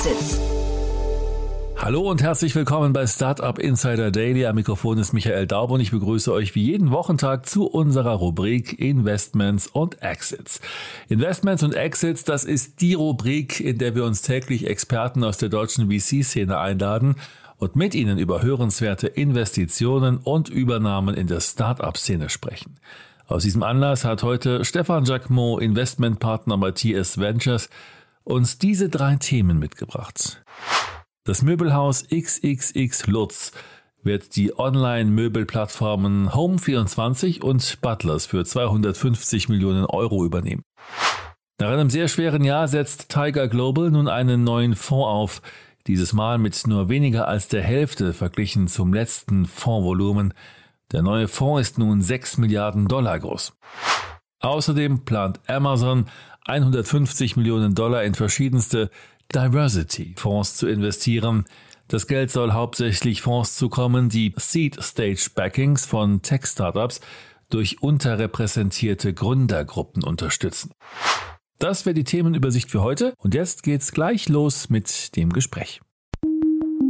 Exits. Hallo und herzlich willkommen bei Startup Insider Daily. Am Mikrofon ist Michael Daub und ich begrüße euch wie jeden Wochentag zu unserer Rubrik Investments und Exits. Investments und Exits, das ist die Rubrik, in der wir uns täglich Experten aus der deutschen VC-Szene einladen und mit ihnen über hörenswerte Investitionen und Übernahmen in der Startup-Szene sprechen. Aus diesem Anlass hat heute Stefan Jacquemot, Investmentpartner bei TS Ventures, uns diese drei Themen mitgebracht. Das Möbelhaus XXX Lutz wird die Online-Möbelplattformen Home24 und Butlers für 250 Millionen Euro übernehmen. Nach einem sehr schweren Jahr setzt Tiger Global nun einen neuen Fonds auf, dieses Mal mit nur weniger als der Hälfte verglichen zum letzten Fondsvolumen. Der neue Fonds ist nun 6 Milliarden Dollar groß. Außerdem plant Amazon 150 Millionen Dollar in verschiedenste Diversity-Fonds zu investieren. Das Geld soll hauptsächlich Fonds zukommen, die Seed-Stage-Backings von Tech-Startups durch unterrepräsentierte Gründergruppen unterstützen. Das wäre die Themenübersicht für heute und jetzt geht's gleich los mit dem Gespräch.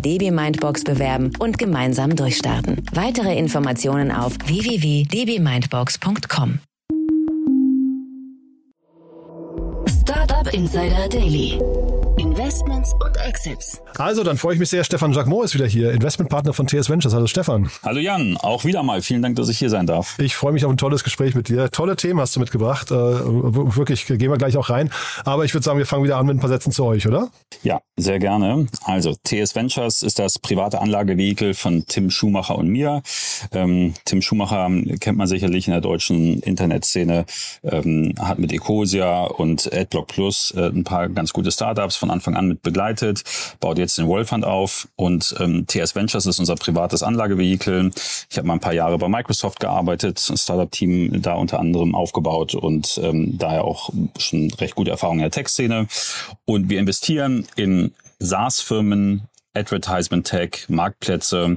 DB Mindbox bewerben und gemeinsam durchstarten. Weitere Informationen auf www.dbmindbox.com. Startup Insider Daily. Investments und Exits. Also, dann freue ich mich sehr. Stefan Jacquemot ist wieder hier, Investmentpartner von TS Ventures. Hallo Stefan. Hallo Jan, auch wieder mal. Vielen Dank, dass ich hier sein darf. Ich freue mich auf ein tolles Gespräch mit dir. Tolle Themen hast du mitgebracht. Äh, wirklich, gehen wir gleich auch rein. Aber ich würde sagen, wir fangen wieder an mit ein paar Sätzen zu euch, oder? Ja, sehr gerne. Also, TS Ventures ist das private Anlagevehikel von Tim Schumacher und mir. Ähm, Tim Schumacher kennt man sicherlich in der deutschen Internetszene, ähm, hat mit Ecosia und AdBlock Plus äh, ein paar ganz gute Startups von von Anfang an mit begleitet, baut jetzt den Wolfhand auf und ähm, TS Ventures ist unser privates Anlagevehikel. Ich habe mal ein paar Jahre bei Microsoft gearbeitet, ein Startup-Team da unter anderem aufgebaut und ähm, daher auch schon recht gute Erfahrungen in der Tech-Szene. Und wir investieren in SaaS-Firmen, Advertisement Tech, Marktplätze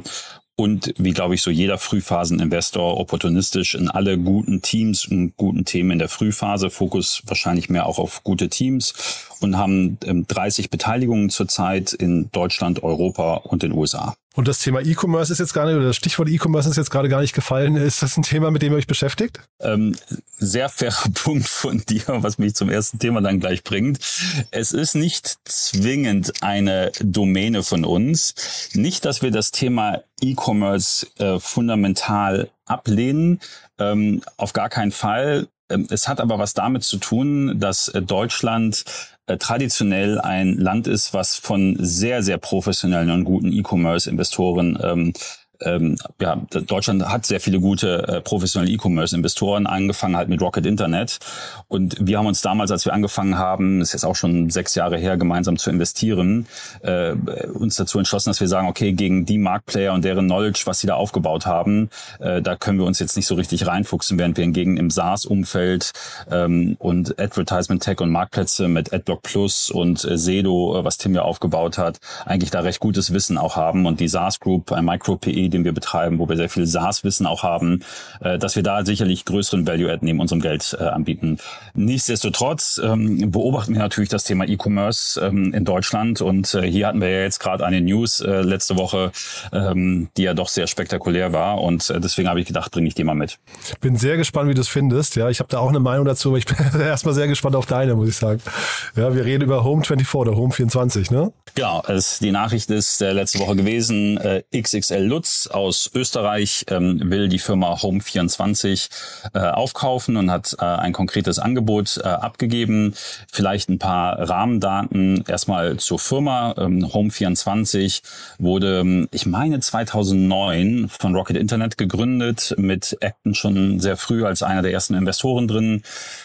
und wie glaube ich so jeder Frühphasen-Investor opportunistisch in alle guten Teams und guten Themen in der Frühphase, Fokus wahrscheinlich mehr auch auf gute Teams und haben 30 ähm, Beteiligungen zurzeit in Deutschland, Europa und den USA. Und das Thema E-Commerce ist jetzt gar nicht, oder das Stichwort E-Commerce ist jetzt gerade gar nicht gefallen. Ist das ein Thema, mit dem ihr euch beschäftigt? Ähm, sehr fairer Punkt von dir, was mich zum ersten Thema dann gleich bringt. Es ist nicht zwingend eine Domäne von uns. Nicht, dass wir das Thema E-Commerce äh, fundamental ablehnen. Ähm, auf gar keinen Fall. Ähm, es hat aber was damit zu tun, dass äh, Deutschland äh, traditionell ein Land ist, was von sehr, sehr professionellen und guten E-Commerce-Investoren ähm, ähm, ja, Deutschland hat sehr viele gute äh, professionelle E-Commerce-Investoren, angefangen halt mit Rocket Internet. Und wir haben uns damals, als wir angefangen haben, ist jetzt auch schon sechs Jahre her, gemeinsam zu investieren, äh, uns dazu entschlossen, dass wir sagen, okay, gegen die Marktplayer und deren Knowledge, was sie da aufgebaut haben, äh, da können wir uns jetzt nicht so richtig reinfuchsen, während wir hingegen im SaaS-Umfeld ähm, und Advertisement Tech und Marktplätze mit AdBlock Plus und äh, Sedo, äh, was Tim ja aufgebaut hat, eigentlich da recht gutes Wissen auch haben. Und die SaaS Group, ein MicroPE, den wir betreiben, wo wir sehr viel SaaS-Wissen auch haben, äh, dass wir da sicherlich größeren Value-Add neben unserem Geld äh, anbieten. Nichtsdestotrotz ähm, beobachten wir natürlich das Thema E-Commerce ähm, in Deutschland und äh, hier hatten wir ja jetzt gerade eine News äh, letzte Woche, ähm, die ja doch sehr spektakulär war und äh, deswegen habe ich gedacht, bringe ich die mal mit. Bin sehr gespannt, wie du es findest. Ja, ich habe da auch eine Meinung dazu, aber ich bin erstmal sehr gespannt auf deine, muss ich sagen. Ja, wir reden über Home 24 oder Home 24, ne? Genau, es, die Nachricht ist äh, letzte Woche gewesen, äh, XXL Lutz Lutz aus Österreich ähm, will die Firma Home24 äh, aufkaufen und hat äh, ein konkretes Angebot äh, abgegeben. Vielleicht ein paar Rahmendaten erstmal zur Firma. Ähm, Home24 wurde, ich meine, 2009 von Rocket Internet gegründet, mit Acton schon sehr früh als einer der ersten Investoren drin.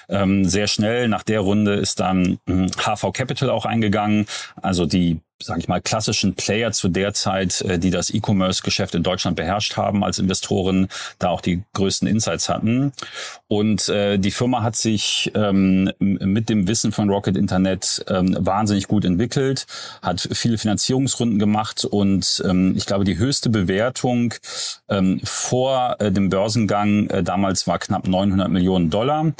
Ähm, sehr schnell nach der Runde ist dann HV Capital auch eingegangen, also die sage ich mal, klassischen Player zu der Zeit, äh, die das E-Commerce-Geschäft in Deutschland beherrscht haben als Investoren, da auch die größten Insights hatten. Und äh, die Firma hat sich ähm, mit dem Wissen von Rocket Internet ähm, wahnsinnig gut entwickelt, hat viele Finanzierungsrunden gemacht und ähm, ich glaube, die höchste Bewertung ähm, vor äh, dem Börsengang äh, damals war knapp 900 Millionen Dollar.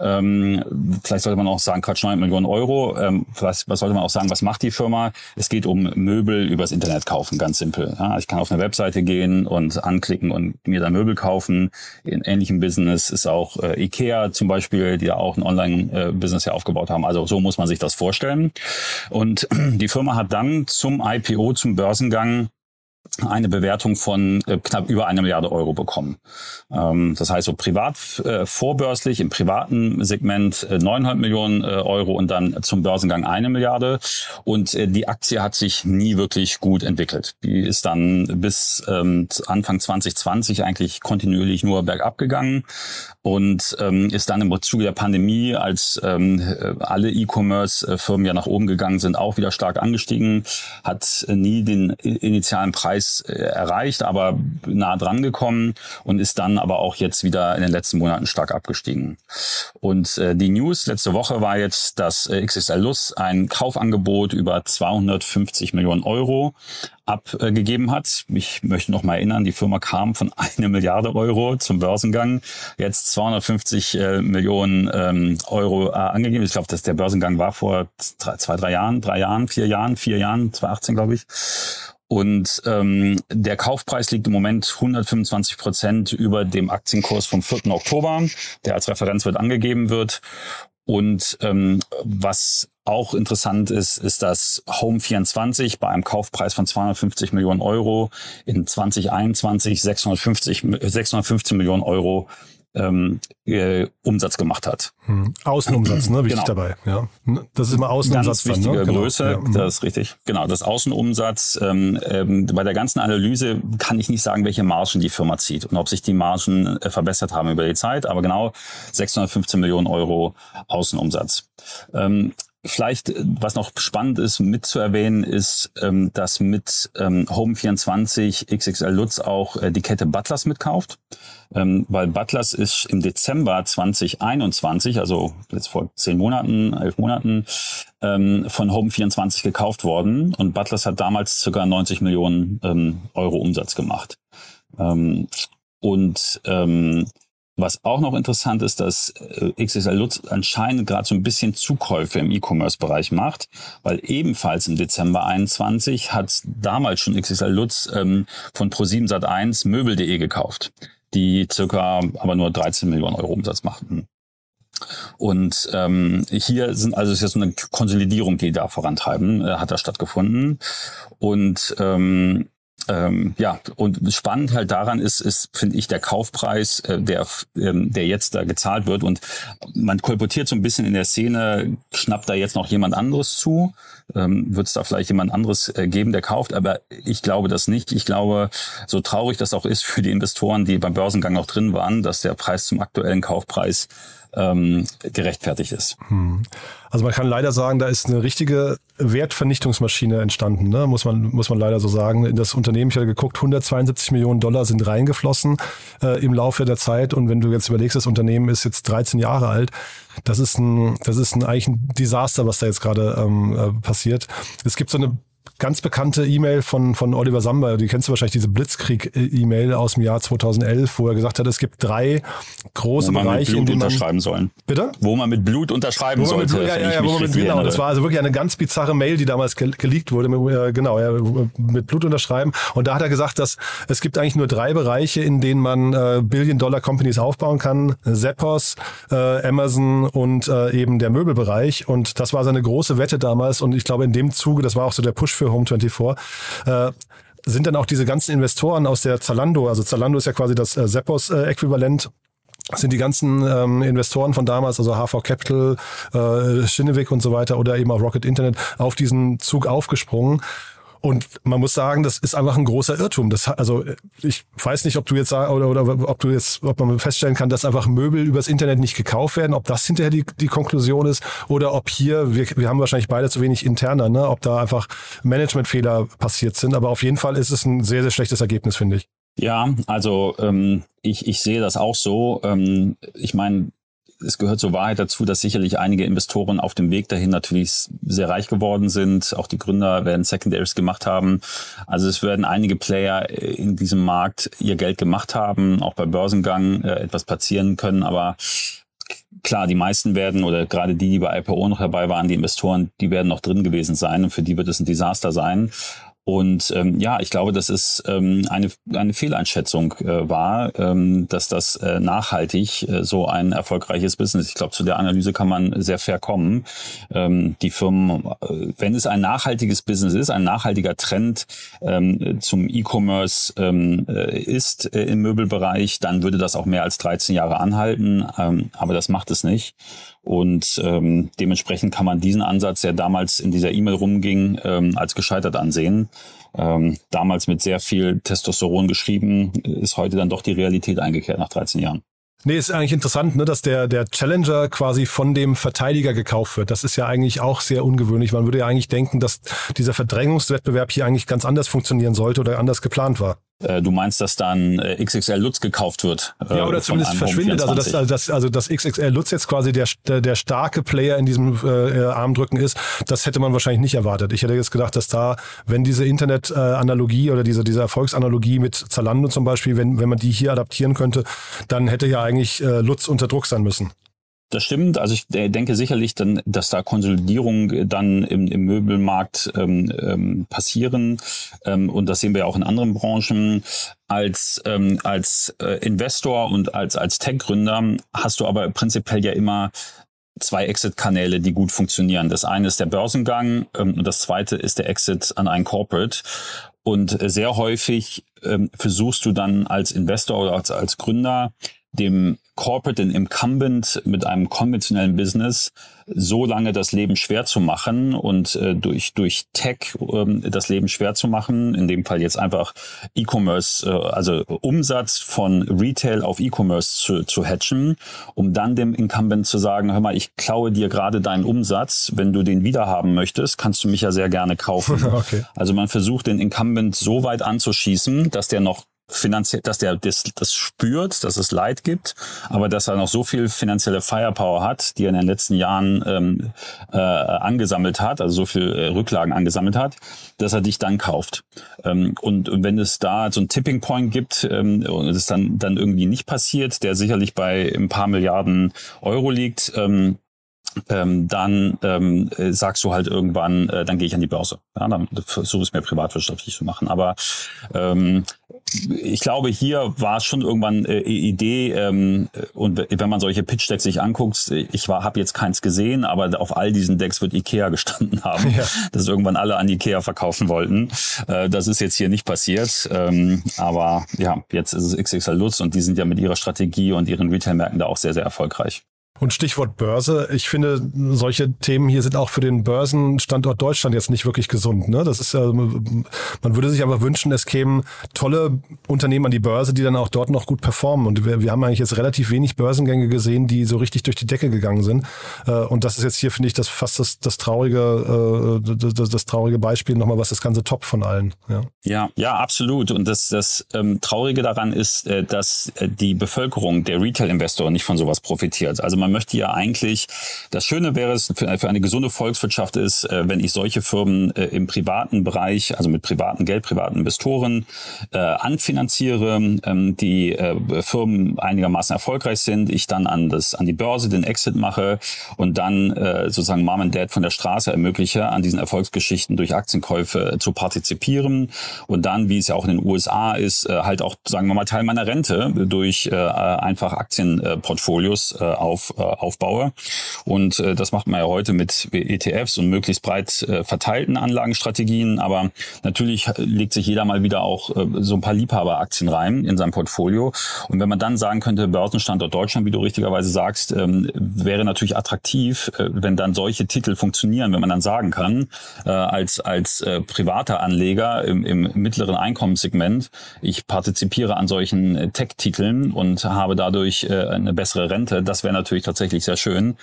Ähm, vielleicht sollte man auch sagen, Quatsch, 900 Millionen Euro. Ähm, was, was sollte man auch sagen, was macht die Firma? Es geht um Möbel übers Internet kaufen, ganz simpel. Ja, ich kann auf eine Webseite gehen und anklicken und mir da Möbel kaufen. In ähnlichem Business ist auch äh, Ikea zum Beispiel, die da auch ein Online-Business ja aufgebaut haben. Also so muss man sich das vorstellen. Und die Firma hat dann zum IPO, zum Börsengang eine Bewertung von äh, knapp über eine Milliarde Euro bekommen. Ähm, das heißt so privat äh, vorbörslich im privaten Segment äh, 900 Millionen äh, Euro und dann zum Börsengang eine Milliarde. Und äh, die Aktie hat sich nie wirklich gut entwickelt. Die ist dann bis ähm, Anfang 2020 eigentlich kontinuierlich nur bergab gegangen und ähm, ist dann im Zuge der Pandemie, als ähm, alle E-Commerce-Firmen ja nach oben gegangen sind, auch wieder stark angestiegen, hat nie den initialen Preis äh, erreicht, aber nah dran gekommen und ist dann aber auch jetzt wieder in den letzten Monaten stark abgestiegen. Und äh, die News letzte Woche war jetzt, dass äh, XXL Luz ein Kaufangebot über 250 Millionen Euro abgegeben hat. Ich möchte noch mal erinnern, die Firma kam von eine Milliarde Euro zum Börsengang, jetzt 250 äh, Millionen ähm, Euro äh, angegeben. Ich glaube, dass der Börsengang war vor drei, zwei, drei Jahren, drei Jahren, vier Jahren, vier Jahren, 2018 glaube ich. Und ähm, der Kaufpreis liegt im Moment 125 Prozent über dem Aktienkurs vom 4. Oktober, der als Referenzwert angegeben wird. Und ähm, was auch interessant ist, ist, dass Home24 bei einem Kaufpreis von 250 Millionen Euro in 2021 650, 615 Millionen Euro ähm, äh, Umsatz gemacht hat. Hm. Außenumsatz, ne? Wichtig genau. dabei. Ja, das ist immer Außenumsatz. Ganz wichtige dann, ne? Größe, genau. ja. das ist richtig. Genau, das Außenumsatz. Ähm, ähm, bei der ganzen Analyse kann ich nicht sagen, welche Margen die Firma zieht und ob sich die Margen äh, verbessert haben über die Zeit. Aber genau 615 Millionen Euro Außenumsatz. Ähm, Vielleicht, äh, was noch spannend ist mitzuerwähnen, ist, ähm, dass mit ähm, Home24 XXL Lutz auch äh, die Kette Butlers mitkauft, ähm, weil Butlers ist im Dezember 2021, also jetzt vor zehn Monaten, elf Monaten, ähm, von Home24 gekauft worden und Butlers hat damals circa 90 Millionen ähm, Euro Umsatz gemacht. Ähm, und ähm, was auch noch interessant ist, dass äh, XXL Lutz anscheinend gerade so ein bisschen Zukäufe im E-Commerce-Bereich macht, weil ebenfalls im Dezember 21 hat damals schon XXL Lutz ähm, von Pro7 Sat1 Möbel.de gekauft, die circa aber nur 13 Millionen Euro Umsatz machten. Und ähm, hier sind also ist jetzt eine Konsolidierung, die da vorantreiben, äh, hat da stattgefunden. Und ähm, ähm, ja, und spannend halt daran ist, ist finde ich, der Kaufpreis, äh, der, ähm, der jetzt da gezahlt wird. Und man kolportiert so ein bisschen in der Szene, schnappt da jetzt noch jemand anderes zu? Ähm, Wird es da vielleicht jemand anderes äh, geben, der kauft? Aber ich glaube das nicht. Ich glaube, so traurig das auch ist für die Investoren, die beim Börsengang noch drin waren, dass der Preis zum aktuellen Kaufpreis ähm, gerechtfertigt ist. Hm. Also man kann leider sagen, da ist eine richtige Wertvernichtungsmaschine entstanden, ne? muss, man, muss man leider so sagen. In das Unternehmen, ich habe geguckt, 172 Millionen Dollar sind reingeflossen äh, im Laufe der Zeit. Und wenn du jetzt überlegst, das Unternehmen ist jetzt 13 Jahre alt, das ist ein, das ist ein, eigentlich ein Desaster, was da jetzt gerade ähm, äh, passiert. Es gibt so eine ganz bekannte E-Mail von, von Oliver Samba, die kennst du wahrscheinlich, diese Blitzkrieg-E-Mail aus dem Jahr 2011, wo er gesagt hat, es gibt drei große wo man Bereiche, mit Blut in denen man unterschreiben sollen. Bitte? Wo man mit Blut unterschreiben sollte. Blut, ja, ja, ja, wo man mit, genau, das war also wirklich eine ganz bizarre Mail, die damals ge geleakt wurde, mit, äh, genau, ja, mit Blut unterschreiben. Und da hat er gesagt, dass es gibt eigentlich nur drei Bereiche, in denen man äh, Billion-Dollar-Companies aufbauen kann. Zappos, äh, Amazon und äh, eben der Möbelbereich. Und das war seine große Wette damals. Und ich glaube, in dem Zuge, das war auch so der Push für Home 24, äh, sind dann auch diese ganzen Investoren aus der Zalando, also Zalando ist ja quasi das äh, Seppos-Äquivalent, äh, sind die ganzen ähm, Investoren von damals, also HV Capital, äh, Schinneweg und so weiter oder eben auch Rocket Internet, auf diesen Zug aufgesprungen. Und man muss sagen, das ist einfach ein großer Irrtum. Das, also ich weiß nicht, ob du jetzt oder, oder ob du jetzt, ob man feststellen kann, dass einfach Möbel übers Internet nicht gekauft werden, ob das hinterher die, die Konklusion ist oder ob hier, wir, wir haben wahrscheinlich beide zu wenig interner, ne, ob da einfach Managementfehler passiert sind. Aber auf jeden Fall ist es ein sehr, sehr schlechtes Ergebnis, finde ich. Ja, also ähm, ich, ich sehe das auch so. Ähm, ich meine, es gehört zur Wahrheit dazu, dass sicherlich einige Investoren auf dem Weg dahin natürlich sehr reich geworden sind. Auch die Gründer werden Secondaries gemacht haben. Also es werden einige Player in diesem Markt ihr Geld gemacht haben, auch bei Börsengang äh, etwas platzieren können. Aber klar, die meisten werden oder gerade die, die bei IPO noch dabei waren, die Investoren, die werden noch drin gewesen sein und für die wird es ein Desaster sein. Und ähm, ja, ich glaube, dass es ähm, eine, eine Fehleinschätzung äh, war, ähm, dass das äh, nachhaltig äh, so ein erfolgreiches Business. Ich glaube, zu der Analyse kann man sehr fair kommen. Ähm, die Firmen, äh, wenn es ein nachhaltiges Business ist, ein nachhaltiger Trend ähm, zum E-Commerce ähm, äh, ist äh, im Möbelbereich, dann würde das auch mehr als 13 Jahre anhalten. Ähm, aber das macht es nicht. Und ähm, dementsprechend kann man diesen Ansatz, der damals in dieser E-Mail rumging, ähm, als gescheitert ansehen. Ähm, damals mit sehr viel Testosteron geschrieben, ist heute dann doch die Realität eingekehrt nach 13 Jahren. Nee, ist eigentlich interessant, ne, dass der, der Challenger quasi von dem Verteidiger gekauft wird. Das ist ja eigentlich auch sehr ungewöhnlich. Man würde ja eigentlich denken, dass dieser Verdrängungswettbewerb hier eigentlich ganz anders funktionieren sollte oder anders geplant war. Äh, du meinst, dass dann äh, XXL Lutz gekauft wird? Äh, ja, oder zumindest verschwindet. Also dass, dass, also dass XXL Lutz jetzt quasi der, der, der starke Player in diesem äh, Armdrücken ist, das hätte man wahrscheinlich nicht erwartet. Ich hätte jetzt gedacht, dass da, wenn diese Internet-Analogie oder diese, diese Erfolgsanalogie mit Zalando zum Beispiel, wenn, wenn man die hier adaptieren könnte, dann hätte ja eigentlich äh, Lutz unter Druck sein müssen. Das stimmt. Also ich denke sicherlich, dann, dass da Konsolidierung dann im, im Möbelmarkt ähm, ähm, passieren. Ähm, und das sehen wir auch in anderen Branchen. Als, ähm, als äh, Investor und als, als Tech-Gründer hast du aber prinzipiell ja immer zwei Exit-Kanäle, die gut funktionieren. Das eine ist der Börsengang ähm, und das zweite ist der Exit an einen Corporate. Und sehr häufig ähm, versuchst du dann als Investor oder als, als Gründer dem Corporate, den Incumbent mit einem konventionellen Business so lange das Leben schwer zu machen und äh, durch, durch Tech ähm, das Leben schwer zu machen, in dem Fall jetzt einfach E-Commerce, äh, also Umsatz von Retail auf E-Commerce zu, zu hatchen, um dann dem Incumbent zu sagen, hör mal, ich klaue dir gerade deinen Umsatz, wenn du den wiederhaben möchtest, kannst du mich ja sehr gerne kaufen. okay. Also man versucht den Incumbent so weit anzuschießen, dass der noch finanziell, dass der das, das spürt, dass es Leid gibt, aber dass er noch so viel finanzielle Firepower hat, die er in den letzten Jahren ähm, äh, angesammelt hat, also so viel äh, Rücklagen angesammelt hat, dass er dich dann kauft. Ähm, und, wenn es da so ein Tipping Point gibt ähm, und es dann dann irgendwie nicht passiert, der sicherlich bei ein paar Milliarden Euro liegt, ähm, ähm, dann ähm, äh, sagst du halt irgendwann, äh, dann gehe ich an die Börse. Ja, dann versuche es mir privatwirtschaftlich zu machen. Aber ähm, ich glaube, hier war es schon irgendwann äh, Idee ähm, und wenn man solche Pitch-Decks sich anguckt, ich habe jetzt keins gesehen, aber auf all diesen Decks wird Ikea gestanden haben, ja. dass irgendwann alle an Ikea verkaufen wollten. Äh, das ist jetzt hier nicht passiert, ähm, aber ja, jetzt ist es XXL Lutz und die sind ja mit ihrer Strategie und ihren Retail-Märkten da auch sehr, sehr erfolgreich. Und Stichwort Börse. Ich finde, solche Themen hier sind auch für den Börsenstandort Deutschland jetzt nicht wirklich gesund. Ne? Das ist ja, man würde sich einfach wünschen, es kämen tolle Unternehmen an die Börse, die dann auch dort noch gut performen. Und wir, wir haben eigentlich jetzt relativ wenig Börsengänge gesehen, die so richtig durch die Decke gegangen sind. Äh, und das ist jetzt hier, finde ich, das fast das, das traurige, äh, das, das traurige Beispiel nochmal, was das ganze Top von allen. Ja, ja, ja absolut. Und das, das ähm, Traurige daran ist, äh, dass die Bevölkerung, der Retail-Investor nicht von sowas profitiert. Also man möchte ja eigentlich, das Schöne wäre es für, eine gesunde Volkswirtschaft ist, äh, wenn ich solche Firmen äh, im privaten Bereich, also mit privaten Geld, privaten Investoren äh, anfinanziere, ähm, die Firmen einigermaßen erfolgreich sind, ich dann an das an die Börse den Exit mache und dann sozusagen Mom and Dad von der Straße ermögliche, an diesen Erfolgsgeschichten durch Aktienkäufe zu partizipieren und dann, wie es ja auch in den USA ist, halt auch, sagen wir mal, Teil meiner Rente durch einfach Aktienportfolios auf aufbaue. Und äh, das macht man ja heute mit ETFs und möglichst breit äh, verteilten Anlagenstrategien. Aber natürlich legt sich jeder mal wieder auch äh, so ein paar Liebhaberaktien rein in sein Portfolio. Und wenn man dann sagen könnte, Börsenstandort Deutschland, wie du richtigerweise sagst, ähm, wäre natürlich attraktiv, äh, wenn dann solche Titel funktionieren, wenn man dann sagen kann, äh, als, als äh, privater Anleger im, im mittleren Einkommenssegment, ich partizipiere an solchen äh, Tech-Titeln und habe dadurch äh, eine bessere Rente. Das wäre natürlich tatsächlich sehr schön.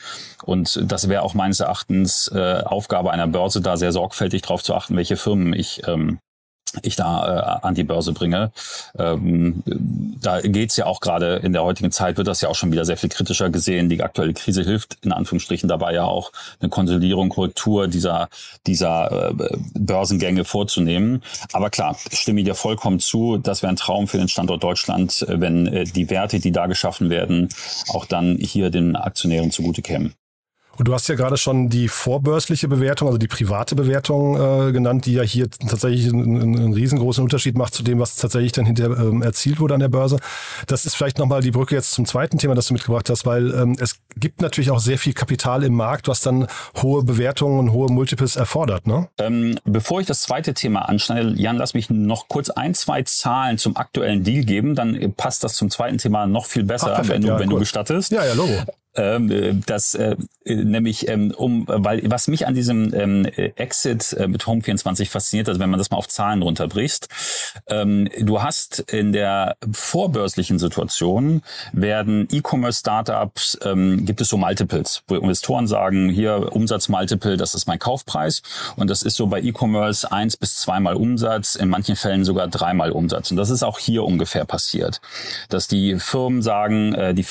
Und das wäre auch meines Erachtens äh, Aufgabe einer Börse, da sehr sorgfältig darauf zu achten, welche Firmen ich ähm, ich da äh, an die Börse bringe. Ähm, da geht's ja auch gerade in der heutigen Zeit, wird das ja auch schon wieder sehr viel kritischer gesehen. Die aktuelle Krise hilft in Anführungsstrichen dabei ja auch eine Konsolidierung, Korrektur dieser, dieser äh, Börsengänge vorzunehmen. Aber klar, stimme ich dir vollkommen zu, das wäre ein Traum für den Standort Deutschland, wenn äh, die Werte, die da geschaffen werden, auch dann hier den Aktionären zugute kämen. Und du hast ja gerade schon die vorbörsliche Bewertung, also die private Bewertung äh, genannt, die ja hier tatsächlich einen, einen, riesengroßen Unterschied macht zu dem, was tatsächlich dann hinterher ähm, erzielt wurde an der Börse. Das ist vielleicht nochmal die Brücke jetzt zum zweiten Thema, das du mitgebracht hast, weil ähm, es gibt natürlich auch sehr viel Kapital im Markt, was dann hohe Bewertungen und hohe Multiples erfordert. Ne? Ähm, bevor ich das zweite Thema anschneide, Jan, lass mich noch kurz ein, zwei Zahlen zum aktuellen Deal geben, dann passt das zum zweiten Thema noch viel besser, Ach, perfekt, wenn, du, ja, wenn cool. du gestattest. Ja, ja, Logo. Ähm, äh, das äh, nämlich ähm, um, weil was mich an diesem ähm, Exit äh, mit Home24 fasziniert, also wenn man das mal auf Zahlen runterbricht, ähm, du hast in der vorbörslichen Situation werden E-Commerce-Startups, ähm, gibt es so Multiples, wo Investoren sagen, hier Umsatzmultiple, das ist mein Kaufpreis. Und das ist so bei E-Commerce eins bis zweimal Umsatz, in manchen Fällen sogar dreimal Umsatz. Und das ist auch hier ungefähr passiert, dass die Firmen sagen, äh, die,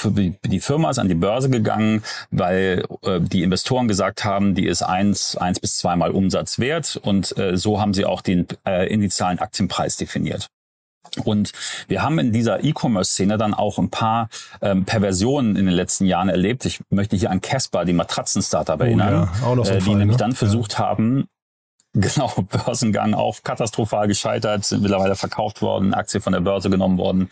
die Firma ist an die Börse Börse gegangen, weil äh, die Investoren gesagt haben, die ist eins, eins bis zweimal Umsatz wert und äh, so haben sie auch den äh, initialen Aktienpreis definiert. Und wir haben in dieser E-Commerce-Szene dann auch ein paar ähm, Perversionen in den letzten Jahren erlebt. Ich möchte hier an Casper, die Matratzen-Startup, erinnern, oh ja, äh, die nämlich ne? dann versucht ja. haben, Genau, Börsengang auch katastrophal gescheitert, sind mittlerweile verkauft worden, Aktie von der Börse genommen worden.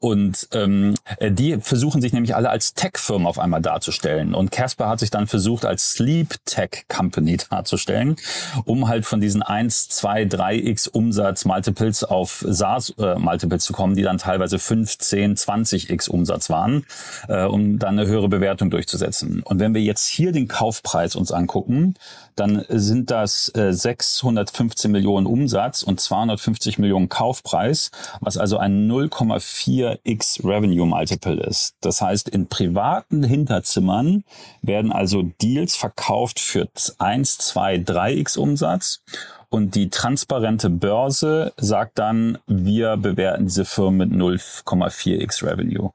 Und ähm, die versuchen sich nämlich alle als Tech-Firmen auf einmal darzustellen. Und Casper hat sich dann versucht, als Sleep Tech Company darzustellen, um halt von diesen 1, 2, 3x Umsatz Multiples auf SaaS äh, zu kommen, die dann teilweise 5, 10, 20x Umsatz waren, äh, um dann eine höhere Bewertung durchzusetzen. Und wenn wir jetzt hier den Kaufpreis uns angucken, dann sind das äh, 615 Millionen Umsatz und 250 Millionen Kaufpreis, was also ein 0,4x Revenue Multiple ist. Das heißt, in privaten Hinterzimmern werden also Deals verkauft für 1, 2, 3x Umsatz und die transparente Börse sagt dann, wir bewerten diese Firmen mit 0,4x Revenue.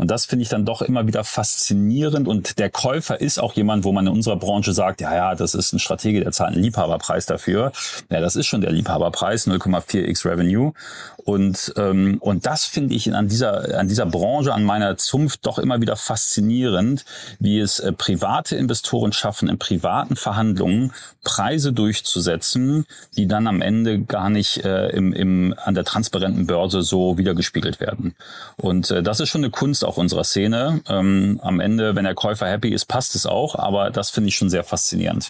Und das finde ich dann doch immer wieder faszinierend. Und der Käufer ist auch jemand, wo man in unserer Branche sagt, ja, ja, das ist ein Stratege, der zahlt einen Liebhaberpreis dafür. Ja, das ist schon der Liebhaberpreis, 0,4x Revenue. Und, ähm, und das finde ich an dieser, an dieser Branche, an meiner Zunft doch immer wieder faszinierend, wie es äh, private Investoren schaffen, in privaten Verhandlungen Preise durchzusetzen, die dann am Ende gar nicht äh, im, im, an der transparenten Börse so wiedergespiegelt werden. Und äh, das ist schon eine Kunst auch unserer Szene. Ähm, am Ende, wenn der Käufer happy ist, passt es auch, aber das finde ich schon sehr faszinierend.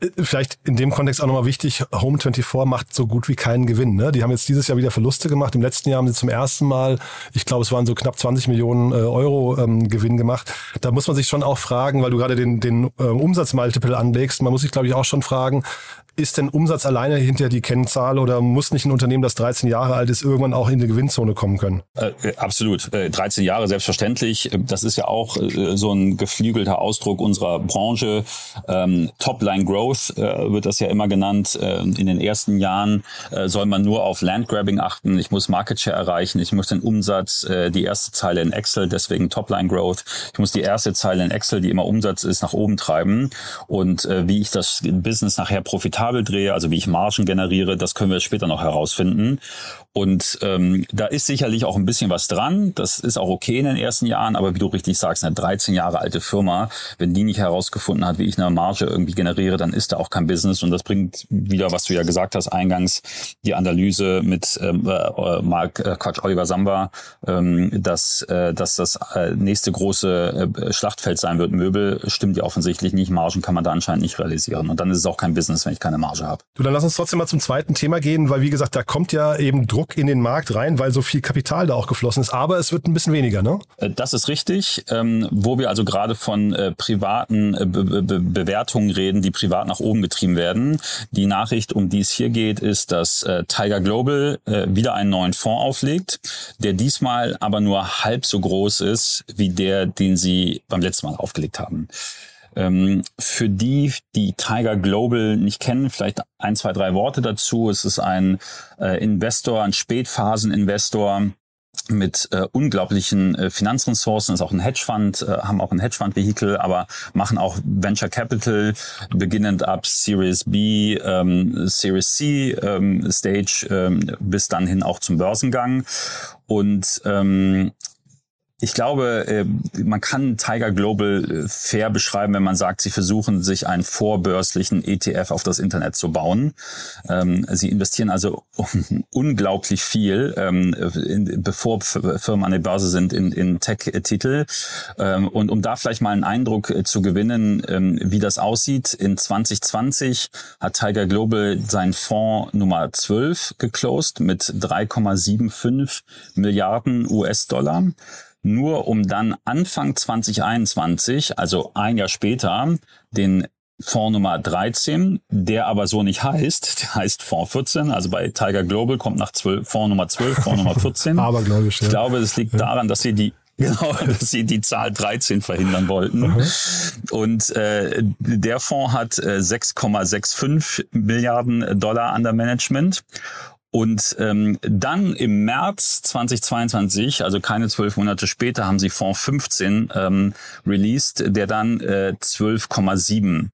Äh, vielleicht in dem Kontext auch nochmal wichtig, Home24 macht so gut wie keinen Gewinn. Ne? Die haben jetzt dieses Jahr wieder Verluste gemacht. Im letzten Jahr haben sie zum ersten Mal, ich glaube, es waren so knapp 20 Millionen äh, Euro ähm, Gewinn gemacht. Da muss man sich schon auch fragen, weil du gerade den, den äh, Umsatzmultiple anlegst, man muss sich, glaube ich, auch schon fragen, ist denn Umsatz alleine hinter die Kennzahl oder muss nicht ein Unternehmen, das 13 Jahre alt ist, irgendwann auch in die Gewinnzone kommen können? Äh, äh absolut. Äh, 13 Jahre selbstverständlich. Das ist ja auch äh, so ein geflügelter Ausdruck unserer Branche. Ähm, Topline Growth äh, wird das ja immer genannt. Äh, in den ersten Jahren soll man nur auf Landgrabbing achten. Ich muss Market Share erreichen. Ich muss den Umsatz, die erste Zeile in Excel, deswegen Topline Growth. Ich muss die erste Zeile in Excel, die immer Umsatz ist, nach oben treiben. Und wie ich das Business nachher profitabel drehe, also wie ich Margen generiere, das können wir später noch herausfinden. Und ähm, da ist sicherlich auch ein bisschen was dran. Das ist auch okay in den ersten Jahren, aber wie du richtig sagst, eine 13 Jahre alte Firma, wenn die nicht herausgefunden hat, wie ich eine Marge irgendwie generiere, dann ist da auch kein Business. Und das bringt wieder, was du ja gesagt hast, eingangs die Analyse mit ähm, äh, Mark, äh, Quatsch, Oliver Samba, ähm, dass, äh, dass das äh, nächste große äh, Schlachtfeld sein wird. Möbel stimmt ja offensichtlich nicht. Margen kann man da anscheinend nicht realisieren. Und dann ist es auch kein Business, wenn ich keine Marge habe. Du, dann lass uns trotzdem mal zum zweiten Thema gehen, weil wie gesagt, da kommt ja eben Druck Druck in den Markt rein, weil so viel Kapital da auch geflossen ist. Aber es wird ein bisschen weniger, ne? Äh, das ist richtig. Ähm, wo wir also gerade von äh, privaten äh, Be Be Bewertungen reden, die privat nach oben getrieben werden. Die Nachricht, um die es hier geht, ist, dass äh, Tiger Global äh, wieder einen neuen Fonds auflegt, der diesmal aber nur halb so groß ist wie der, den sie beim letzten Mal aufgelegt haben. Ähm, für die, die Tiger Global nicht kennen, vielleicht ein, zwei, drei Worte dazu. Es ist ein äh, Investor, ein Spätphaseninvestor mit äh, unglaublichen äh, Finanzressourcen, ist auch ein Hedgefonds, äh, haben auch ein Hedgefonds-Vehikel, aber machen auch Venture Capital, beginnend ab Series B, ähm, Series C ähm, Stage ähm, bis dann hin auch zum Börsengang. Und ähm, ich glaube, äh, man kann Tiger Global äh, fair beschreiben, wenn man sagt, sie versuchen, sich einen vorbörslichen ETF auf das Internet zu bauen. Ähm, sie investieren also unglaublich viel, ähm, bevor Firmen an der Börse sind, in, Tech-Titel. Ähm, und um da vielleicht mal einen Eindruck äh, zu gewinnen, wie das aussieht, in 2020 hat Tiger Global seinen Fonds Nummer 12 geclosed mit 3,75 Milliarden US-Dollar nur um dann Anfang 2021, also ein Jahr später, den Fonds Nummer 13, der aber so nicht heißt, der heißt Fonds 14, also bei Tiger Global kommt nach 12, Fonds Nummer 12, Fonds Nummer 14. aber glaube ich, ja. Ich glaube, es liegt daran, dass sie die Genau, dass sie die Zahl 13 verhindern wollten. Mhm. Und äh, der Fonds hat äh, 6,65 Milliarden Dollar under Management. Und ähm, dann im März 2022, also keine zwölf Monate später, haben sie Fonds 15 ähm, released, der dann äh, 12,7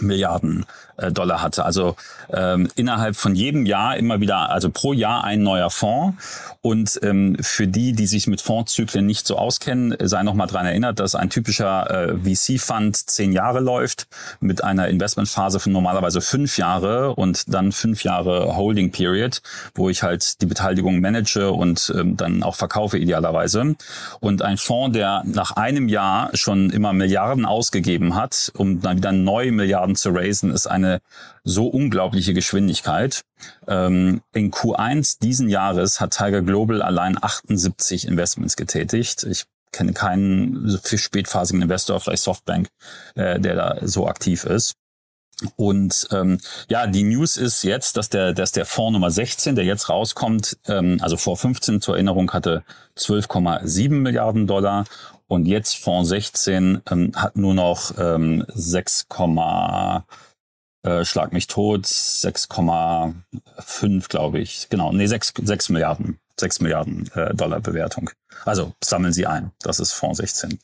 Milliarden Dollar hatte. Also ähm, innerhalb von jedem Jahr immer wieder, also pro Jahr ein neuer Fonds. Und ähm, für die, die sich mit Fondszyklen nicht so auskennen, sei noch mal dran erinnert, dass ein typischer äh, VC-Fund zehn Jahre läuft mit einer Investmentphase von normalerweise fünf Jahre und dann fünf Jahre Holding Period, wo ich halt die Beteiligung manage und ähm, dann auch verkaufe idealerweise. Und ein Fonds, der nach einem Jahr schon immer Milliarden ausgegeben hat, um dann wieder neue Milliarden zu raisen, ist eine eine so unglaubliche Geschwindigkeit. Ähm, in Q1 diesen Jahres hat Tiger Global allein 78 Investments getätigt. Ich kenne keinen spätphasigen Investor, vielleicht Softbank, äh, der da so aktiv ist. Und ähm, ja, die News ist jetzt, dass der, dass der Fonds Nummer 16, der jetzt rauskommt, ähm, also vor 15 zur Erinnerung hatte 12,7 Milliarden Dollar und jetzt Fonds 16 ähm, hat nur noch ähm, 6, äh, Schlag mich tot, 6,5 glaube ich. Genau, nee, 6, 6 Milliarden. 6 Milliarden äh, Dollar Bewertung. Also sammeln Sie ein. Das ist Fonds 16.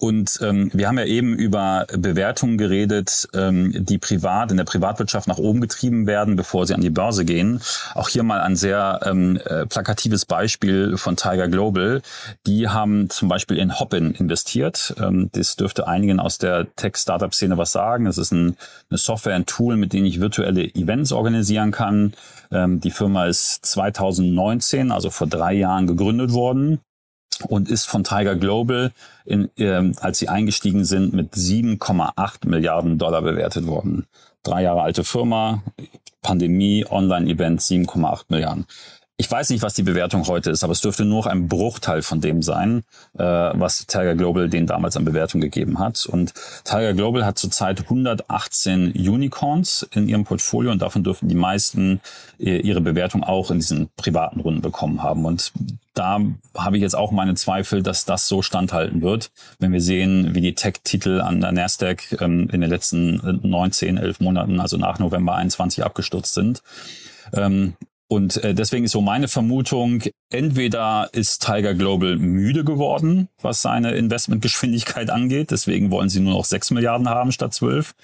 Und ähm, wir haben ja eben über Bewertungen geredet, ähm, die privat in der Privatwirtschaft nach oben getrieben werden, bevor sie an die Börse gehen. Auch hier mal ein sehr ähm, äh, plakatives Beispiel von Tiger Global. Die haben zum Beispiel in Hopin investiert. Ähm, das dürfte einigen aus der Tech-Startup-Szene was sagen. Das ist ein, eine Software, ein Tool, mit dem ich virtuelle Events organisieren kann. Ähm, die Firma ist 2019, also vor drei Jahren, gegründet worden und ist von Tiger Global, in, äh, als sie eingestiegen sind, mit 7,8 Milliarden Dollar bewertet worden. Drei Jahre alte Firma, Pandemie, Online-Event, 7,8 Milliarden. Ich weiß nicht, was die Bewertung heute ist, aber es dürfte nur ein Bruchteil von dem sein, äh, was Tiger Global den damals an Bewertung gegeben hat. Und Tiger Global hat zurzeit 118 Unicorns in ihrem Portfolio und davon dürften die meisten äh, ihre Bewertung auch in diesen privaten Runden bekommen haben. Und da habe ich jetzt auch meine Zweifel, dass das so standhalten wird, wenn wir sehen, wie die Tech-Titel an der Nasdaq ähm, in den letzten 19, 11 Monaten, also nach November 21 abgestürzt sind. Ähm, und äh, deswegen ist so meine Vermutung, entweder ist Tiger Global müde geworden, was seine Investmentgeschwindigkeit angeht. Deswegen wollen sie nur noch 6 Milliarden haben statt 12.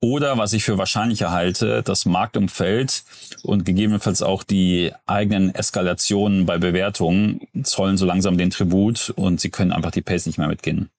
Oder was ich für wahrscheinlicher halte, das Marktumfeld und gegebenenfalls auch die eigenen Eskalationen bei Bewertungen zollen so langsam den Tribut und sie können einfach die Pace nicht mehr mitgehen.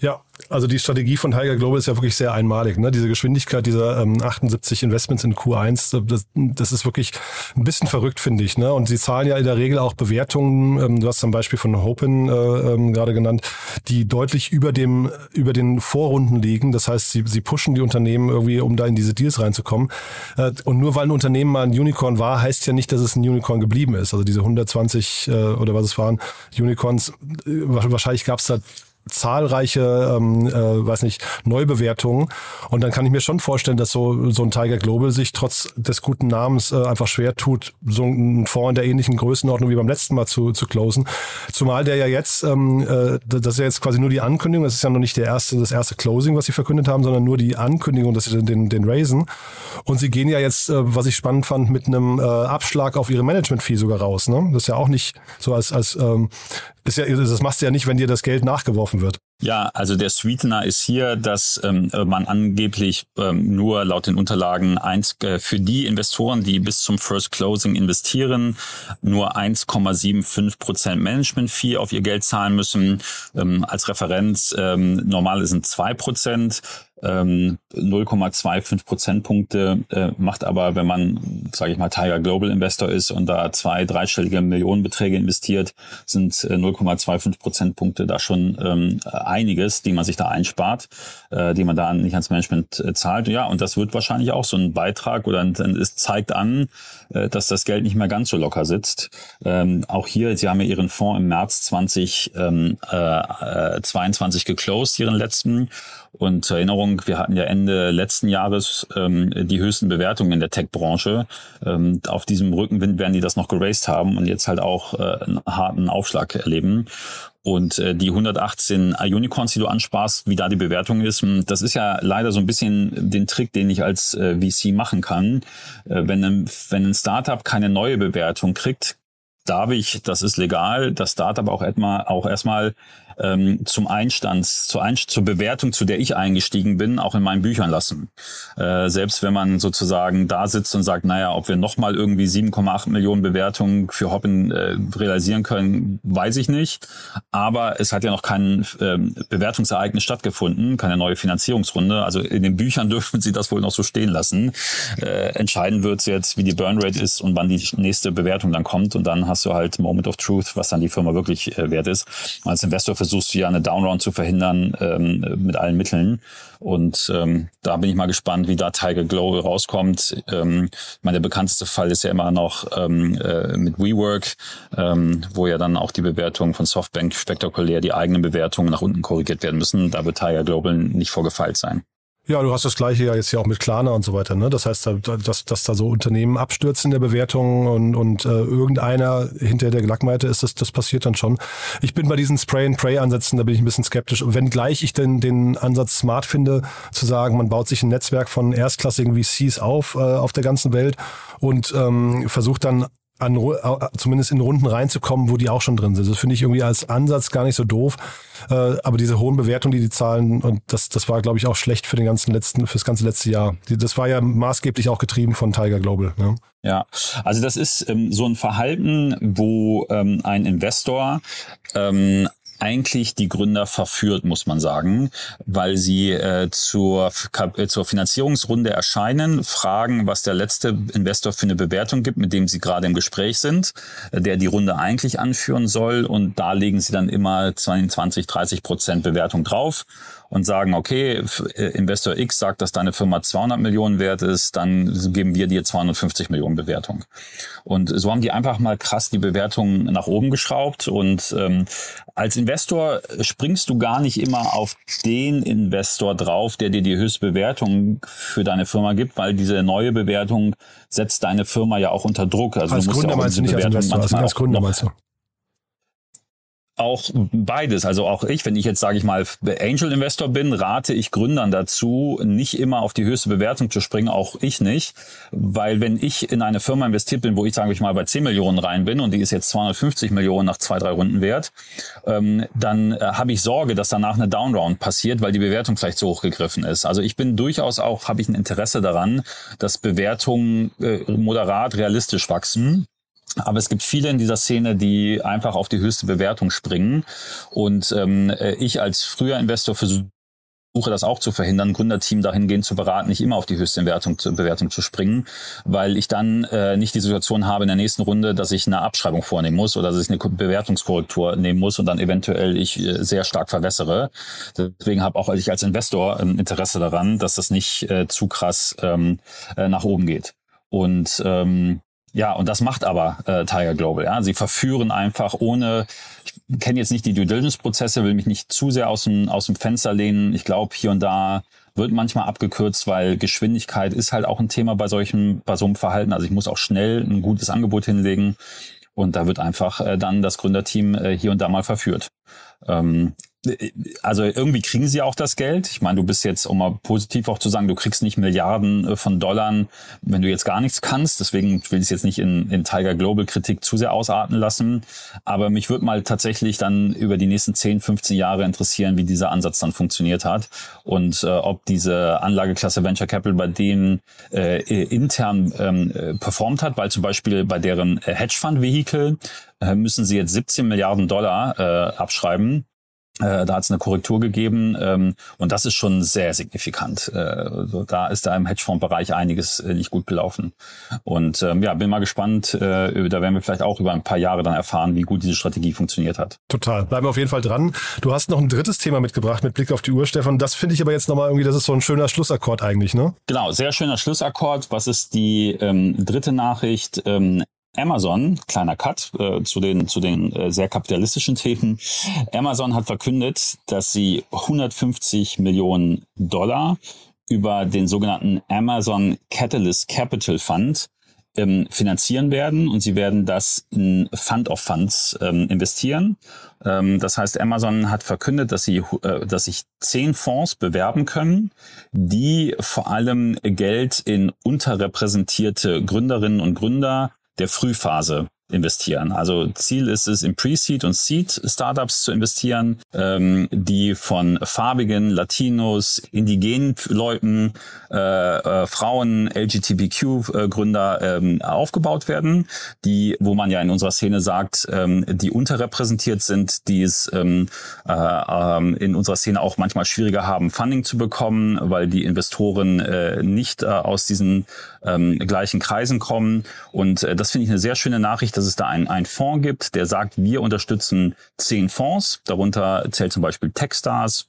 Ja, also die Strategie von Tiger Global ist ja wirklich sehr einmalig. Ne? Diese Geschwindigkeit dieser ähm, 78 Investments in Q1, das, das ist wirklich ein bisschen verrückt, finde ich. Ne? Und sie zahlen ja in der Regel auch Bewertungen, ähm, du hast zum Beispiel von Hopin äh, ähm, gerade genannt, die deutlich über dem über den Vorrunden liegen. Das heißt, sie, sie pushen die Unternehmen irgendwie, um da in diese Deals reinzukommen. Äh, und nur weil ein Unternehmen mal ein Unicorn war, heißt ja nicht, dass es ein Unicorn geblieben ist. Also diese 120 äh, oder was es waren, Unicorns, äh, wahrscheinlich gab es da zahlreiche, ähm, äh, weiß nicht, Neubewertungen. Und dann kann ich mir schon vorstellen, dass so, so ein Tiger Global sich trotz des guten Namens äh, einfach schwer tut, so einen Fonds in der ähnlichen Größenordnung wie beim letzten Mal zu, zu closen. Zumal der ja jetzt, ähm, äh, das ist ja jetzt quasi nur die Ankündigung, das ist ja noch nicht der erste, das erste Closing, was sie verkündet haben, sondern nur die Ankündigung, dass sie den, den, den raisen. Und sie gehen ja jetzt, äh, was ich spannend fand, mit einem äh, Abschlag auf ihre Management-Fee sogar raus. Ne? Das ist ja auch nicht so als, als ähm, ist ja, das machst du ja nicht, wenn dir das Geld nachgeworfen wird. Ja, also der Sweetener ist hier, dass ähm, man angeblich ähm, nur laut den Unterlagen eins, äh, für die Investoren, die bis zum First Closing investieren, nur 1,75 Prozent Management-Fee auf ihr Geld zahlen müssen. Ähm, als Referenz ähm, normal sind zwei Prozent. 0,25 ähm, Prozentpunkte äh, macht aber, wenn man, sage ich mal, Tiger Global Investor ist und da zwei, dreistellige Millionenbeträge investiert, sind 0,25 äh, Prozentpunkte da schon ähm, einiges, die man sich da einspart, äh, die man da nicht ans Management äh, zahlt. Ja, und das wird wahrscheinlich auch so ein Beitrag oder es zeigt an, äh, dass das Geld nicht mehr ganz so locker sitzt. Ähm, auch hier, Sie haben ja Ihren Fonds im März 2022 ähm, äh, geclosed, Ihren letzten. Und zur Erinnerung, wir hatten ja Ende letzten Jahres ähm, die höchsten Bewertungen in der Tech-Branche. Ähm, auf diesem Rückenwind werden die das noch geraced haben und jetzt halt auch äh, einen harten Aufschlag erleben. Und äh, die 118 Unicorns, die du ansparst, wie da die Bewertung ist, hm, das ist ja leider so ein bisschen den Trick, den ich als äh, VC machen kann. Äh, wenn, ein, wenn ein Startup keine neue Bewertung kriegt, darf ich, das ist legal, das Startup auch, etwa, auch erstmal ähm, zum Einstand, zur, Ein zur Bewertung, zu der ich eingestiegen bin, auch in meinen Büchern lassen. Äh, selbst wenn man sozusagen da sitzt und sagt, naja, ob wir nochmal irgendwie 7,8 Millionen Bewertungen für Hoppen äh, realisieren können, weiß ich nicht. Aber es hat ja noch kein ähm, Bewertungsereignis stattgefunden, keine neue Finanzierungsrunde. Also in den Büchern dürfen Sie das wohl noch so stehen lassen. Äh, entscheiden wird jetzt, wie die Burnrate ist und wann die nächste Bewertung dann kommt. Und dann hast du halt Moment of Truth, was dann die Firma wirklich äh, wert ist. Als Investor versuchst du ja eine Downround zu verhindern ähm, mit allen Mitteln. Und ähm, da bin ich mal gespannt, wie da Tiger Glow rauskommt. Ähm, meine, der bekannteste Fall ist ja immer noch ähm, äh, mit WeWork, ähm, wo ja dann auch die Bewertungen von Softbank spektakulär die eigenen Bewertungen nach unten korrigiert werden müssen. Da wird Tiger Global nicht vorgefeilt sein. Ja, du hast das gleiche ja jetzt ja auch mit Klarna und so weiter. Ne? Das heißt, dass, dass da so Unternehmen abstürzen in der Bewertung und, und äh, irgendeiner hinter der Gelackmeite ist, das, das passiert dann schon. Ich bin bei diesen Spray-and-Pray-Ansätzen, da bin ich ein bisschen skeptisch. Und wenngleich ich den, den Ansatz smart finde, zu sagen, man baut sich ein Netzwerk von erstklassigen VCs auf äh, auf der ganzen Welt und ähm, versucht dann an, zumindest in Runden reinzukommen, wo die auch schon drin sind. Das finde ich irgendwie als Ansatz gar nicht so doof. Äh, aber diese hohen Bewertungen, die die zahlen, und das, das war, glaube ich, auch schlecht für den ganzen letzten, fürs ganze letzte Jahr. Das war ja maßgeblich auch getrieben von Tiger Global. Ne? Ja, also das ist ähm, so ein Verhalten, wo ähm, ein Investor ähm, eigentlich die Gründer verführt, muss man sagen, weil sie äh, zur, äh, zur Finanzierungsrunde erscheinen, fragen, was der letzte Investor für eine Bewertung gibt, mit dem sie gerade im Gespräch sind, äh, der die Runde eigentlich anführen soll. Und da legen sie dann immer 20, 30 Prozent Bewertung drauf und sagen, okay, äh, Investor X sagt, dass deine Firma 200 Millionen wert ist, dann geben wir dir 250 Millionen Bewertung. Und so haben die einfach mal krass die Bewertung nach oben geschraubt. Und ähm, als Investor springst du gar nicht immer auf den Investor drauf, der dir die höchste Bewertung für deine Firma gibt, weil diese neue Bewertung setzt deine Firma ja auch unter Druck. Also als du musst Gründer ja auch meinst du nicht als Investor, also als Gründer meinst du? Auch beides. Also auch ich, wenn ich jetzt, sage ich mal, Angel Investor bin, rate ich Gründern dazu, nicht immer auf die höchste Bewertung zu springen, auch ich nicht. Weil wenn ich in eine Firma investiert bin, wo ich, sage ich mal, bei 10 Millionen rein bin und die ist jetzt 250 Millionen nach zwei, drei Runden wert, ähm, dann äh, habe ich Sorge, dass danach eine Downround passiert, weil die Bewertung vielleicht zu hoch gegriffen ist. Also ich bin durchaus auch, habe ich ein Interesse daran, dass Bewertungen äh, moderat realistisch wachsen. Aber es gibt viele in dieser Szene, die einfach auf die höchste Bewertung springen. Und ähm, äh, ich als früher Investor versuche das auch zu verhindern, Gründerteam dahingehend zu beraten, nicht immer auf die höchste Bewertung, Bewertung zu springen, weil ich dann äh, nicht die Situation habe in der nächsten Runde, dass ich eine Abschreibung vornehmen muss oder dass ich eine Bewertungskorrektur nehmen muss und dann eventuell ich äh, sehr stark verwässere. Deswegen habe auch ich als Investor ähm, Interesse daran, dass das nicht äh, zu krass ähm, äh, nach oben geht. Und ähm, ja, und das macht aber äh, Tiger Global. Ja. Sie verführen einfach ohne, ich kenne jetzt nicht die Due Diligence-Prozesse, will mich nicht zu sehr aus dem, aus dem Fenster lehnen. Ich glaube, hier und da wird manchmal abgekürzt, weil Geschwindigkeit ist halt auch ein Thema bei solchen, bei so einem Verhalten. Also ich muss auch schnell ein gutes Angebot hinlegen. Und da wird einfach äh, dann das Gründerteam äh, hier und da mal verführt. Ähm, also irgendwie kriegen sie auch das Geld. Ich meine, du bist jetzt, um mal positiv auch zu sagen, du kriegst nicht Milliarden äh, von Dollar, wenn du jetzt gar nichts kannst. Deswegen will ich es jetzt nicht in, in Tiger Global Kritik zu sehr ausarten lassen. Aber mich würde mal tatsächlich dann über die nächsten 10, 15 Jahre interessieren, wie dieser Ansatz dann funktioniert hat und äh, ob diese Anlageklasse Venture Capital bei denen äh, intern ähm, äh, performt hat, weil zum Beispiel bei deren Hedgefund-Vehikel äh, müssen sie jetzt 17 Milliarden Dollar äh, abschreiben da hat es eine Korrektur gegeben ähm, und das ist schon sehr signifikant. Äh, also da ist da im Hedgefonds-Bereich einiges äh, nicht gut gelaufen. Und ähm, ja, bin mal gespannt. Äh, da werden wir vielleicht auch über ein paar Jahre dann erfahren, wie gut diese Strategie funktioniert hat. Total. Bleiben wir auf jeden Fall dran. Du hast noch ein drittes Thema mitgebracht mit Blick auf die Uhr, Stefan. Das finde ich aber jetzt nochmal irgendwie, das ist so ein schöner Schlussakkord eigentlich, ne? Genau, sehr schöner Schlussakkord. Was ist die ähm, dritte Nachricht? Ähm, Amazon, kleiner Cut äh, zu den, zu den äh, sehr kapitalistischen Themen. Amazon hat verkündet, dass sie 150 Millionen Dollar über den sogenannten Amazon Catalyst Capital Fund ähm, finanzieren werden und sie werden das in Fund of Funds ähm, investieren. Ähm, das heißt, Amazon hat verkündet, dass sie, äh, dass sich zehn Fonds bewerben können, die vor allem Geld in unterrepräsentierte Gründerinnen und Gründer der Frühphase investieren. Also Ziel ist es, in Pre-Seed und Seed-Startups zu investieren, ähm, die von farbigen, Latinos, indigenen Leuten, äh, äh, Frauen, LGBTQ-Gründer ähm, aufgebaut werden, die, wo man ja in unserer Szene sagt, ähm, die unterrepräsentiert sind, die es ähm, äh, ähm, in unserer Szene auch manchmal schwieriger haben, Funding zu bekommen, weil die Investoren äh, nicht äh, aus diesen ähm, gleichen Kreisen kommen. Und äh, das finde ich eine sehr schöne Nachricht, dass es da einen, einen Fonds gibt, der sagt, wir unterstützen zehn Fonds. Darunter zählt zum Beispiel Techstars,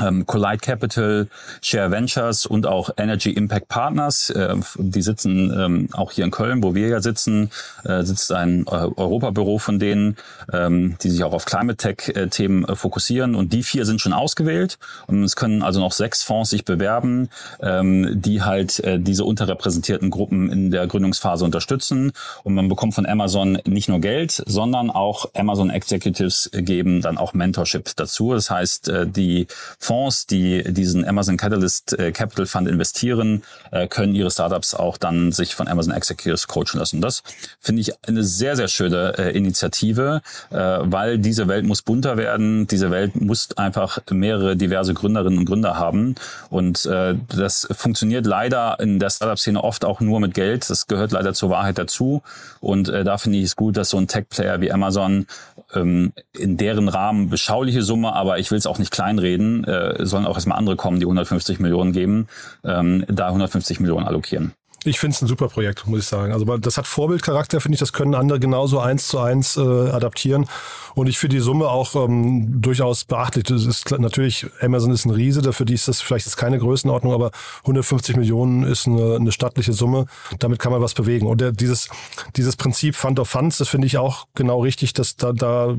ähm, Collide Capital, Share Ventures und auch Energy Impact Partners. Äh, die sitzen ähm, auch hier in Köln, wo wir ja sitzen, äh, sitzt ein äh, Europabüro von denen, ähm, die sich auch auf Climate Tech-Themen äh, fokussieren. Und die vier sind schon ausgewählt. Und es können also noch sechs Fonds sich bewerben, ähm, die halt äh, diese unterrepräsentierten Gruppen in der Gründungsphase unterstützen. Und man bekommt von Amazon nicht nur Geld, sondern auch Amazon Executives geben dann auch Mentorship dazu. Das heißt, äh, die Fonds, die diesen Amazon Catalyst äh, Capital Fund investieren, äh, können ihre Startups auch dann sich von Amazon Executives coachen lassen. Das finde ich eine sehr, sehr schöne äh, Initiative, weil diese Welt muss bunter werden. Diese Welt muss einfach mehrere diverse Gründerinnen und Gründer haben. Und das funktioniert leider in der Startup-Szene oft auch nur mit Geld. Das gehört leider zur Wahrheit dazu. Und da finde ich es gut, dass so ein Tech-Player wie Amazon ähm, in deren Rahmen beschauliche Summe, aber ich will es auch nicht kleinreden, äh, sollen auch erstmal andere kommen, die 150 Millionen geben, ähm, da 150 Millionen allokieren. Ich finde es ein super Projekt, muss ich sagen. Also das hat Vorbildcharakter, finde ich. Das können andere genauso eins zu eins äh, adaptieren. Und ich finde die Summe auch ähm, durchaus beachtlich. Das ist natürlich, Amazon ist ein Riese, dafür die ist das vielleicht ist keine Größenordnung, aber 150 Millionen ist eine, eine stattliche Summe. Damit kann man was bewegen. Und der, dieses, dieses Prinzip Fund of Funds, das finde ich auch genau richtig, dass da, da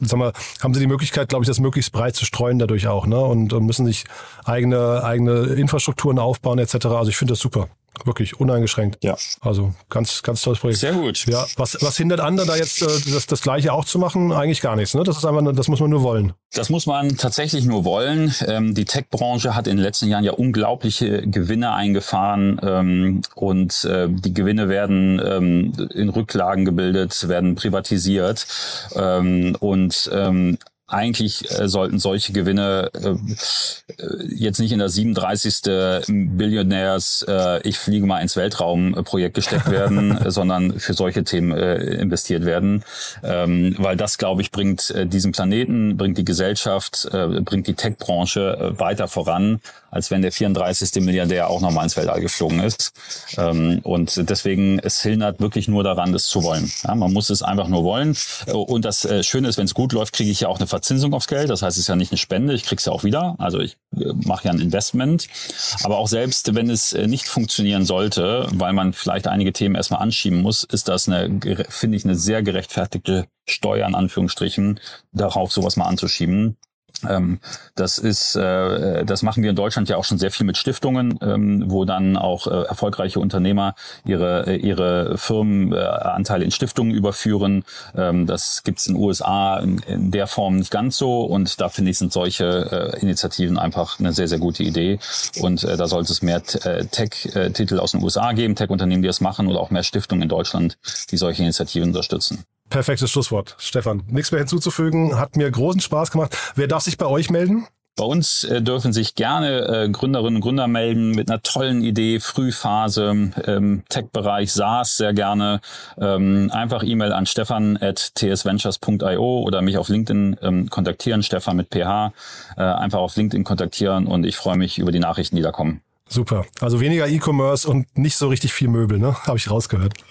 sag mal, haben sie die Möglichkeit, glaube ich, das möglichst breit zu streuen dadurch auch, ne? Und, und müssen sich eigene, eigene Infrastrukturen aufbauen, etc. Also ich finde das super. Wirklich uneingeschränkt. Ja. Also ganz, ganz tolles Projekt. Sehr gut. Ja. Was, was hindert andere da jetzt, äh, das, das Gleiche auch zu machen? Eigentlich gar nichts. Ne? Das ist einfach, das muss man nur wollen. Das muss man tatsächlich nur wollen. Ähm, die Tech-Branche hat in den letzten Jahren ja unglaubliche Gewinne eingefahren ähm, und äh, die Gewinne werden ähm, in Rücklagen gebildet, werden privatisiert ähm, und ähm, eigentlich äh, sollten solche Gewinne äh, jetzt nicht in das 37. Billionärs äh, Ich fliege mal ins Weltraum Projekt gesteckt werden, sondern für solche Themen äh, investiert werden. Ähm, weil das, glaube ich, bringt äh, diesen Planeten, bringt die Gesellschaft, äh, bringt die Tech-Branche äh, weiter voran, als wenn der 34. Milliardär auch nochmal ins Weltall geflogen ist. Ähm, und deswegen, es hindert wirklich nur daran, das zu wollen. Ja, man muss es einfach nur wollen. Und das äh, Schöne ist, wenn es gut läuft, kriege ich ja auch eine Verzinsung aufs Geld. Das heißt, es ist ja nicht eine Spende, ich kriege es ja auch wieder. Also ich äh, mache ja ein Investment. Aber auch selbst, wenn es äh, nicht funktionieren sollte, weil man vielleicht einige Themen erstmal anschieben muss, ist das eine, finde ich, eine sehr gerechtfertigte Steuer in Anführungsstrichen, darauf sowas mal anzuschieben. Ähm, das ist, äh, das machen wir in Deutschland ja auch schon sehr viel mit Stiftungen, ähm, wo dann auch äh, erfolgreiche Unternehmer ihre äh, ihre Firmenanteile in Stiftungen überführen. Ähm, das gibt's in den USA in, der Form nicht ganz so und da finde ich sind solche Initiativen einfach eine sehr sehr gute Idee und da sollte es mehr Tech-Titel aus den USA geben, Tech-Unternehmen, die das machen oder auch mehr Stiftungen in Deutschland, die solche Initiativen unterstützen. Perfektes Schlusswort, Stefan. Nichts mehr hinzuzufügen. Hat mir großen Spaß gemacht. Wer darf sich bei euch melden? Bei uns äh, dürfen sich gerne äh, Gründerinnen und Gründer melden mit einer tollen Idee, Frühphase, ähm, Tech-Bereich, SaaS sehr gerne. Ähm, einfach E-Mail an stefan at tsventures.io oder mich auf LinkedIn ähm, kontaktieren, Stefan mit PH. Äh, einfach auf LinkedIn kontaktieren und ich freue mich über die Nachrichten, die da kommen. Super. Also weniger E-Commerce und nicht so richtig viel Möbel, ne? Habe ich rausgehört.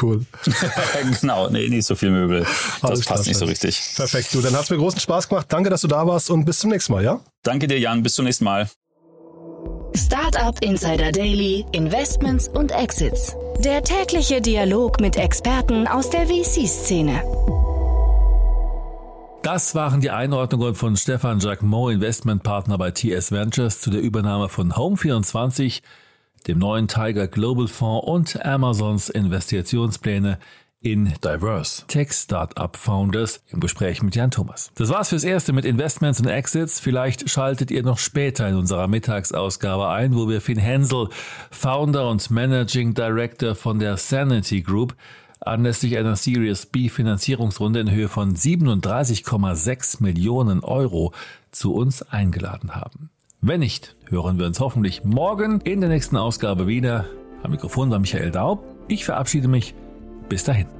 Cool. genau, nee, nicht so viel Möbel. Das Alles passt nicht so richtig. Perfekt. Du, dann hat es mir großen Spaß gemacht. Danke, dass du da warst und bis zum nächsten Mal, ja? Danke dir, Jan. Bis zum nächsten Mal. Startup Insider Daily, Investments und Exits. Der tägliche Dialog mit Experten aus der VC-Szene. Das waren die Einordnungen von Stefan Jacquemot, Investmentpartner bei TS Ventures, zu der Übernahme von Home24, dem neuen Tiger Global Fonds und Amazons Investitionspläne in Diverse Tech Startup Founders im Gespräch mit Jan Thomas. Das war's fürs Erste mit Investments und Exits. Vielleicht schaltet ihr noch später in unserer Mittagsausgabe ein, wo wir Finn Hensel, Founder und Managing Director von der Sanity Group, anlässlich einer Series B Finanzierungsrunde in Höhe von 37,6 Millionen Euro zu uns eingeladen haben. Wenn nicht, hören wir uns hoffentlich morgen in der nächsten Ausgabe wieder. Am Mikrofon war Michael Daub. Ich verabschiede mich. Bis dahin.